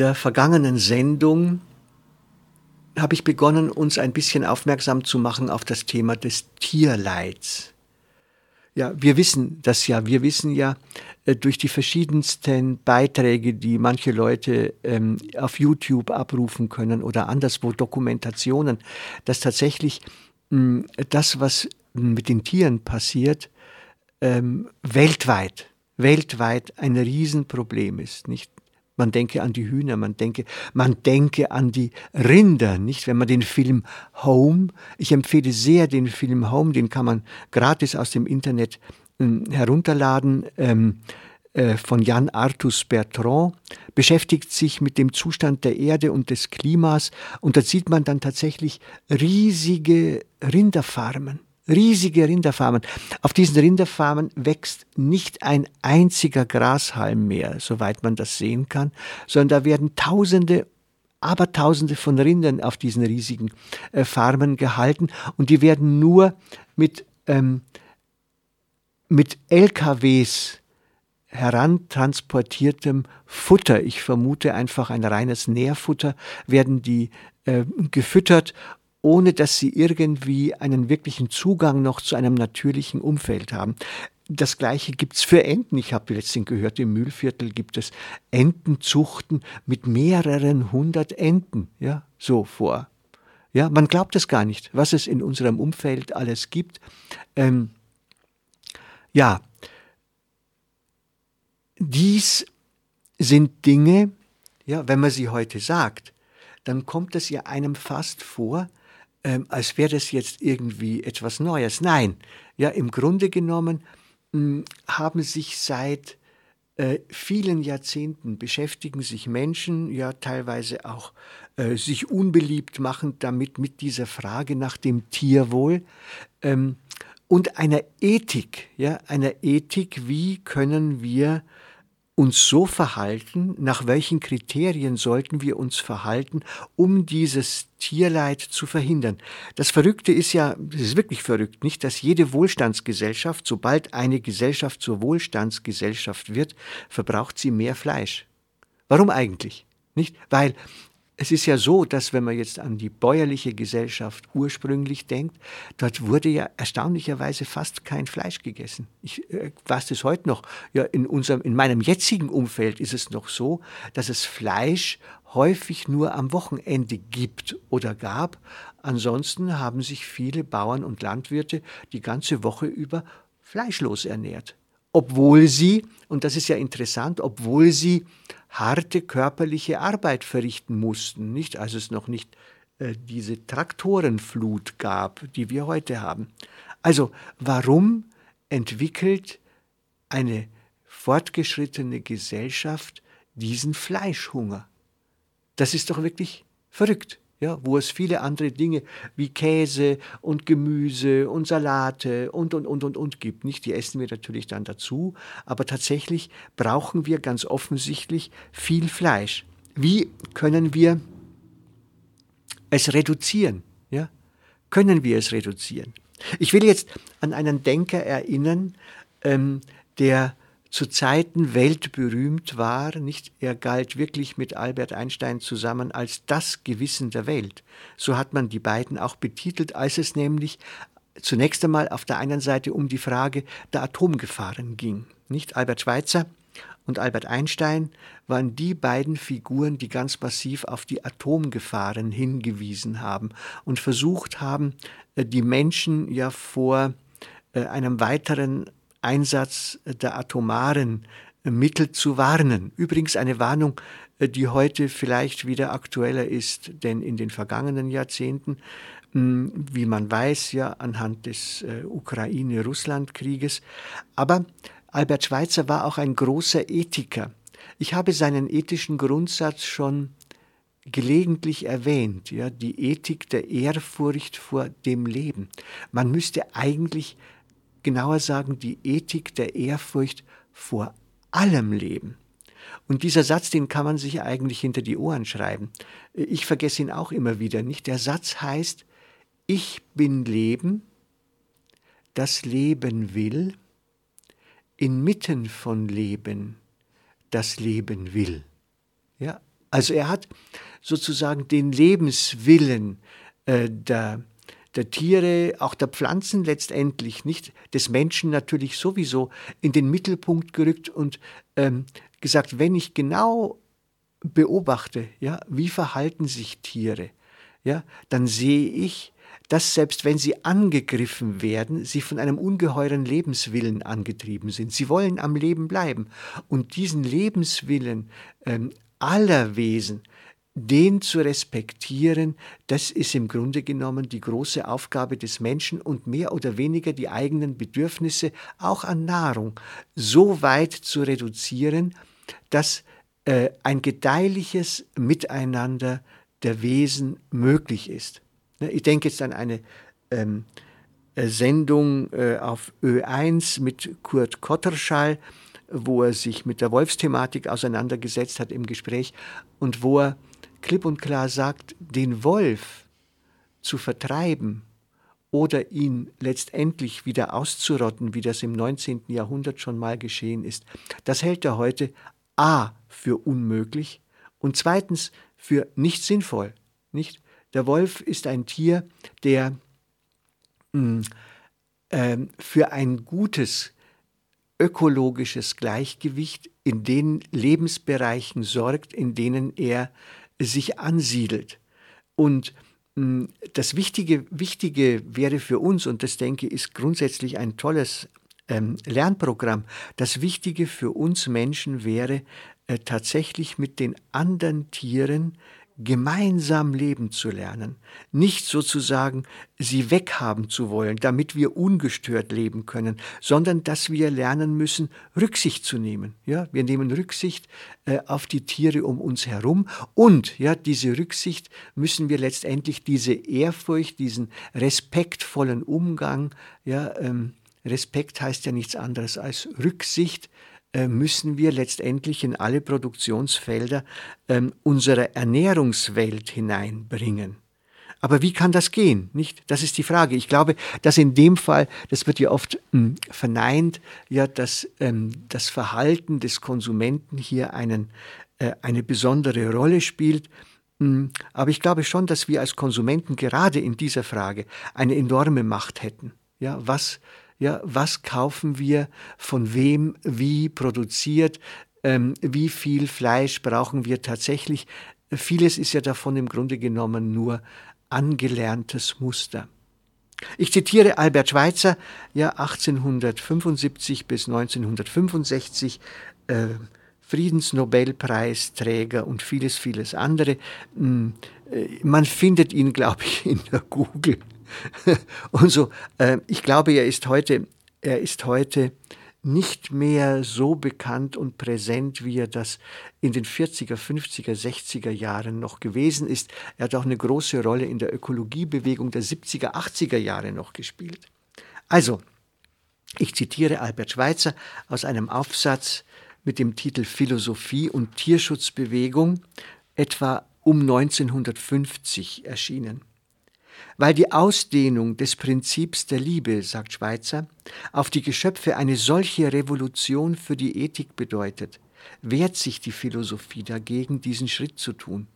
Der vergangenen Sendung habe ich begonnen, uns ein bisschen aufmerksam zu machen auf das Thema des Tierleids. Ja, wir wissen das ja. Wir wissen ja äh, durch die verschiedensten Beiträge, die manche Leute ähm, auf YouTube abrufen können oder anderswo Dokumentationen, dass tatsächlich mh, das, was mit den Tieren passiert, ähm, weltweit, weltweit ein Riesenproblem ist. Nicht man denke an die Hühner, man denke, man denke an die Rinder, nicht? Wenn man den Film Home, ich empfehle sehr den Film Home, den kann man gratis aus dem Internet äh, herunterladen. Ähm, äh, von Jan Artus Bertrand, beschäftigt sich mit dem Zustand der Erde und des Klimas und da sieht man dann tatsächlich riesige Rinderfarmen riesige Rinderfarmen. Auf diesen Rinderfarmen wächst nicht ein einziger Grashalm mehr, soweit man das sehen kann, sondern da werden Tausende Abertausende von Rindern auf diesen riesigen äh, Farmen gehalten und die werden nur mit, ähm, mit LKWs herantransportiertem Futter, ich vermute einfach ein reines Nährfutter, werden die äh, gefüttert ohne dass sie irgendwie einen wirklichen Zugang noch zu einem natürlichen Umfeld haben. Das gleiche gibt's für Enten. Ich habe letztens gehört, im Mühlviertel gibt es Entenzuchten mit mehreren hundert Enten, ja, so vor. Ja, man glaubt es gar nicht, was es in unserem Umfeld alles gibt. Ähm, ja, dies sind Dinge, ja, wenn man sie heute sagt, dann kommt es ja einem fast vor, ähm, als wäre das jetzt irgendwie etwas Neues. Nein, ja, im Grunde genommen mh, hm, haben sich seit äh, vielen Jahrzehnten beschäftigen sich Menschen, ja teilweise auch äh, sich unbeliebt machen damit mit dieser Frage nach dem Tierwohl ähm, und einer Ethik, ja, einer Ethik, wie können wir uns so verhalten, nach welchen Kriterien sollten wir uns verhalten, um dieses Tierleid zu verhindern. Das Verrückte ist ja, das ist wirklich verrückt, nicht, dass jede Wohlstandsgesellschaft, sobald eine Gesellschaft zur Wohlstandsgesellschaft wird, verbraucht sie mehr Fleisch. Warum eigentlich? Nicht? Weil es ist ja so, dass wenn man jetzt an die bäuerliche Gesellschaft ursprünglich denkt, dort wurde ja erstaunlicherweise fast kein Fleisch gegessen. Ich äh, weiß das heute noch. Ja, in unserem, in meinem jetzigen Umfeld ist es noch so, dass es Fleisch häufig nur am Wochenende gibt oder gab. Ansonsten haben sich viele Bauern und Landwirte die ganze Woche über fleischlos ernährt. Obwohl sie, und das ist ja interessant, obwohl sie harte körperliche Arbeit verrichten mussten, nicht als es noch nicht äh, diese Traktorenflut gab, die wir heute haben. Also warum entwickelt eine fortgeschrittene Gesellschaft diesen Fleischhunger? Das ist doch wirklich verrückt ja, wo es viele andere Dinge wie Käse und Gemüse und Salate und, und, und, und, und gibt. Nicht, die essen wir natürlich dann dazu, aber tatsächlich brauchen wir ganz offensichtlich viel Fleisch. Wie können wir es reduzieren? Ja? Können wir es reduzieren? Ich will jetzt an einen Denker erinnern, ähm, der zu Zeiten weltberühmt war, nicht? Er galt wirklich mit Albert Einstein zusammen als das Gewissen der Welt. So hat man die beiden auch betitelt, als es nämlich zunächst einmal auf der einen Seite um die Frage der Atomgefahren ging. Nicht Albert Schweitzer und Albert Einstein waren die beiden Figuren, die ganz massiv auf die Atomgefahren hingewiesen haben und versucht haben, äh, die Menschen ja vor äh, einem weiteren Einsatz der atomaren Mittel zu warnen. Übrigens eine Warnung, die heute vielleicht wieder aktueller ist, denn in den vergangenen Jahrzehnten, hm, wie man weiß, ja anhand des äh, Ukraine-Russland-Krieges, aber Albert Schweitzer war auch ein großer Ethiker. Ich habe seinen ethischen Grundsatz schon gelegentlich erwähnt, ja, die Ethik der Ehrfurcht vor dem Leben. Man müsste eigentlich genauer sagen, die Ethik der Ehrfurcht vor allem Leben. Und dieser Satz, den kann man sich eigentlich hinter die Ohren schreiben. Ich vergesse ihn auch immer wieder nicht. Der Satz heißt, ich bin Leben, das Leben will, inmitten von Leben, das Leben will. Ja, also er hat sozusagen den Lebenswillen äh, der, der Tiere, auch der Pflanzen letztendlich, nicht des Menschen natürlich sowieso in den Mittelpunkt gerückt und ähm, gesagt, wenn ich genau beobachte, ja, wie verhalten sich Tiere, ja, dann sehe ich, dass selbst wenn sie angegriffen werden, sie von einem ungeheuren Lebenswillen angetrieben sind. Sie wollen am Leben bleiben. Und diesen Lebenswillen ähm, aller Wesen, den zu respektieren, das ist im Grunde genommen die große Aufgabe des Menschen und mehr oder weniger die eigenen Bedürfnisse auch an Nahrung so weit zu reduzieren, dass äh, ein gedeihliches Miteinander der Wesen möglich ist. Ne, ich denke jetzt an eine ähm, äh, Sendung äh, auf Ö1 mit Kurt Kotterschall, wo er sich mit der Wolfsthematik auseinandergesetzt hat im Gespräch und wo er klipp und klar sagt, den Wolf zu vertreiben oder ihn letztendlich wieder auszurotten, wie das im 19. Jahrhundert schon mal geschehen ist, das hält er heute a für unmöglich und zweitens für nicht sinnvoll. Nicht? Der Wolf ist ein Tier, der mh, äh, für ein gutes ökologisches Gleichgewicht in den Lebensbereichen sorgt, in denen er sich ansiedelt. Und mh, das Wichtige, Wichtige wäre für uns, und das denke ich ist grundsätzlich ein tolles ähm, Lernprogramm, das Wichtige für uns Menschen wäre äh, tatsächlich mit den anderen Tieren gemeinsam leben zu lernen, nicht sozusagen sie weghaben zu wollen, damit wir ungestört leben können, sondern dass wir lernen müssen, Rücksicht zu nehmen. Ja, wir nehmen Rücksicht äh, auf die Tiere um uns herum und ja, diese Rücksicht müssen wir letztendlich diese Ehrfurcht, diesen respektvollen Umgang, ja, ähm, Respekt heißt ja nichts anderes als Rücksicht, müssen wir letztendlich in alle Produktionsfelder ähm, unserer Ernährungswelt hineinbringen. Aber wie kann das gehen? Nicht? Das ist die Frage. Ich glaube, dass in dem Fall, das wird ja oft mh, hm, verneint, ja, dass ähm, das Verhalten des Konsumenten hier einen, äh, eine besondere Rolle spielt. Hm, aber ich glaube schon, dass wir als Konsumenten gerade in dieser Frage eine enorme Macht hätten. Ja, was ja, was kaufen wir, von wem, wie produziert, ähm, wie viel Fleisch brauchen wir tatsächlich. Vieles ist ja davon im Grunde genommen nur angelerntes Muster. Ich zitiere Albert Schweitzer, ja 1875 bis 1965, äh, Friedensnobelpreisträger und vieles, vieles andere. Hm, äh, man findet ihn, glaube ich, in der Google. und so, äh, ich glaube, er ist heute, er ist heute nicht mehr so bekannt und präsent, wie er das in den 40er, 50er, 60er Jahren noch gewesen ist. Er hat auch eine große Rolle in der Ökologiebewegung der 70er, 80er Jahre noch gespielt. Also, ich zitiere Albert Schweitzer aus einem Aufsatz mit dem Titel Philosophie und Tierschutzbewegung, etwa um 1950 erschienen weil die Ausdehnung des Prinzips der Liebe, sagt Schweitzer, auf die Geschöpfe eine solche Revolution für die Ethik bedeutet, wehrt sich die Philosophie dagegen, diesen Schritt zu tun.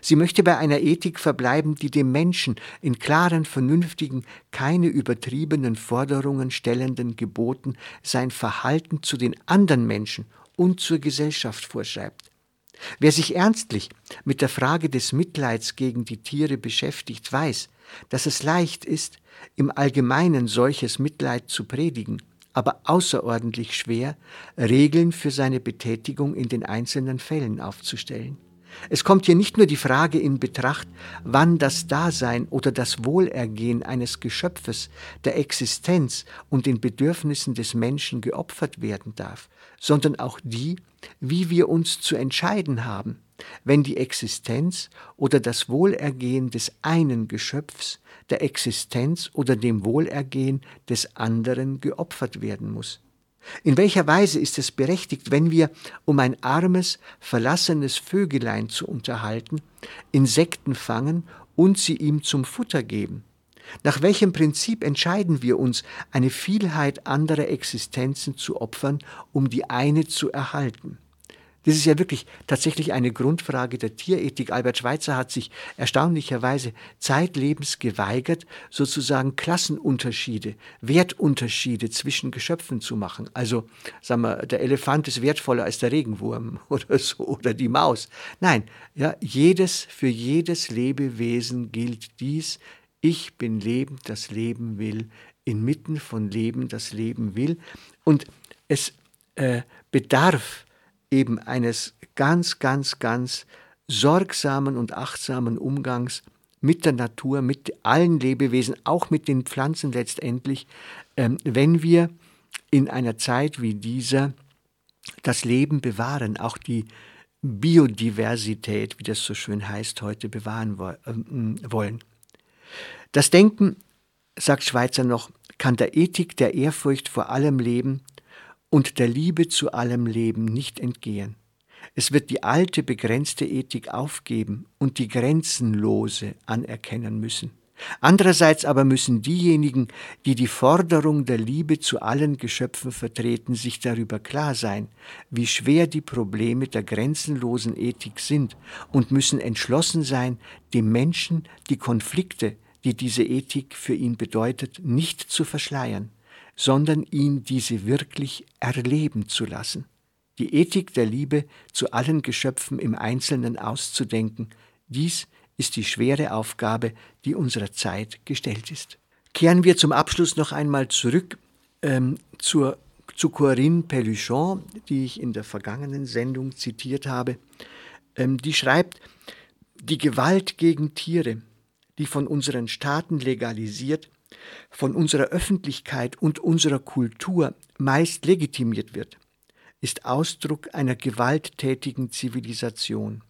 Sie möchte bei einer Ethik verbleiben, die dem Menschen in klaren, vernünftigen, keine übertriebenen Forderungen stellenden Geboten sein Verhalten zu den anderen Menschen und zur Gesellschaft vorschreibt. Wer sich ernstlich mit der Frage des Mitleids gegen die Tiere beschäftigt, weiß, dass es leicht ist, im Allgemeinen solches Mitleid zu predigen, aber außerordentlich schwer, Regeln für seine Betätigung in den einzelnen Fällen aufzustellen. Es kommt hier nicht nur die Frage in Betracht, wann das Dasein oder das Wohlergehen eines Geschöpfes der Existenz und den Bedürfnissen des Menschen geopfert werden darf, sondern auch die, wie wir uns zu entscheiden haben, wenn die Existenz oder das Wohlergehen des einen Geschöpfs der Existenz oder dem Wohlergehen des anderen geopfert werden muss. In welcher Weise ist es berechtigt, wenn wir, um ein armes, verlassenes Vögelein zu unterhalten, Insekten fangen und sie ihm zum Futter geben? Nach welchem Prinzip entscheiden wir uns, eine Vielheit anderer Existenzen zu opfern, um die eine zu erhalten? Das ist ja wirklich tatsächlich eine Grundfrage der Tierethik. Albert Schweitzer hat sich erstaunlicherweise zeitlebens geweigert, sozusagen Klassenunterschiede, Wertunterschiede zwischen Geschöpfen zu machen. Also, sagen wir, der Elefant ist wertvoller als der Regenwurm oder so, oder die Maus. Nein, ja, jedes, für jedes Lebewesen gilt dies. Ich bin lebend, das Leben will, inmitten von Leben, das Leben will. Und es äh, bedarf eben eines ganz, ganz, ganz sorgsamen und achtsamen Umgangs mit der Natur, mit allen Lebewesen, auch mit den Pflanzen letztendlich, ähm, wenn wir in einer Zeit wie dieser das Leben bewahren, auch die Biodiversität, wie das so schön heißt, heute bewahren ähm, wollen. Das Denken, sagt Schweitzer noch, kann der Ethik der Ehrfurcht vor allem Leben und der Liebe zu allem Leben nicht entgehen. Es wird die alte begrenzte Ethik aufgeben und die grenzenlose anerkennen müssen. Andererseits aber müssen diejenigen, die die Forderung der Liebe zu allen Geschöpfen vertreten, sich darüber klar sein, wie schwer die Probleme der grenzenlosen Ethik sind und müssen entschlossen sein, dem Menschen die Konflikte, die diese Ethik für ihn bedeutet, nicht zu verschleiern sondern ihn diese wirklich erleben zu lassen. Die Ethik der Liebe zu allen Geschöpfen im Einzelnen auszudenken, dies ist die schwere Aufgabe, die unserer Zeit gestellt ist. Kehren wir zum Abschluss noch einmal zurück ähm, zur, zu Corinne Pelluchon, die ich in der vergangenen Sendung zitiert habe. Ähm, die schreibt, die Gewalt gegen Tiere, die von unseren Staaten legalisiert, von unserer Öffentlichkeit und unserer Kultur meist legitimiert wird, ist Ausdruck einer gewalttätigen Zivilisation.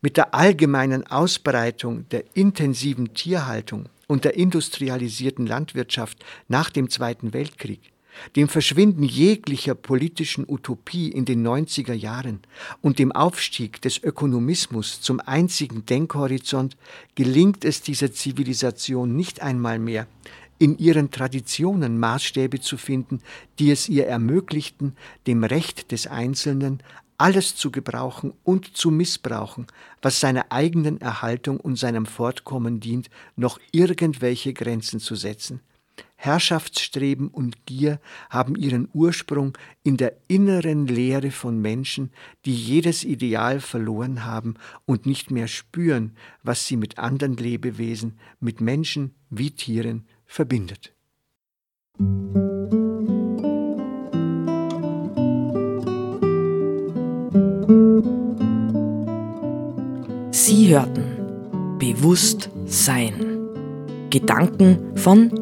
Mit der allgemeinen Ausbreitung der intensiven Tierhaltung und der industrialisierten Landwirtschaft nach dem Zweiten Weltkrieg, dem Verschwinden jeglicher politischen Utopie in den 90er Jahren und dem Aufstieg des Ökonomismus zum einzigen Denkhorizont gelingt es dieser Zivilisation nicht einmal mehr, in ihren Traditionen Maßstäbe zu finden, die es ihr ermöglichten, dem Recht des Einzelnen alles zu gebrauchen und zu missbrauchen, was seiner eigenen Erhaltung und seinem Fortkommen dient, noch irgendwelche Grenzen zu setzen. Herrschaftsstreben und Gier haben ihren Ursprung in der inneren Leere von Menschen, die jedes Ideal verloren haben und nicht mehr spüren, was sie mit anderen Lebewesen, mit Menschen wie Tieren verbindet. Sie hörten Bewusst Sein. Gedanken von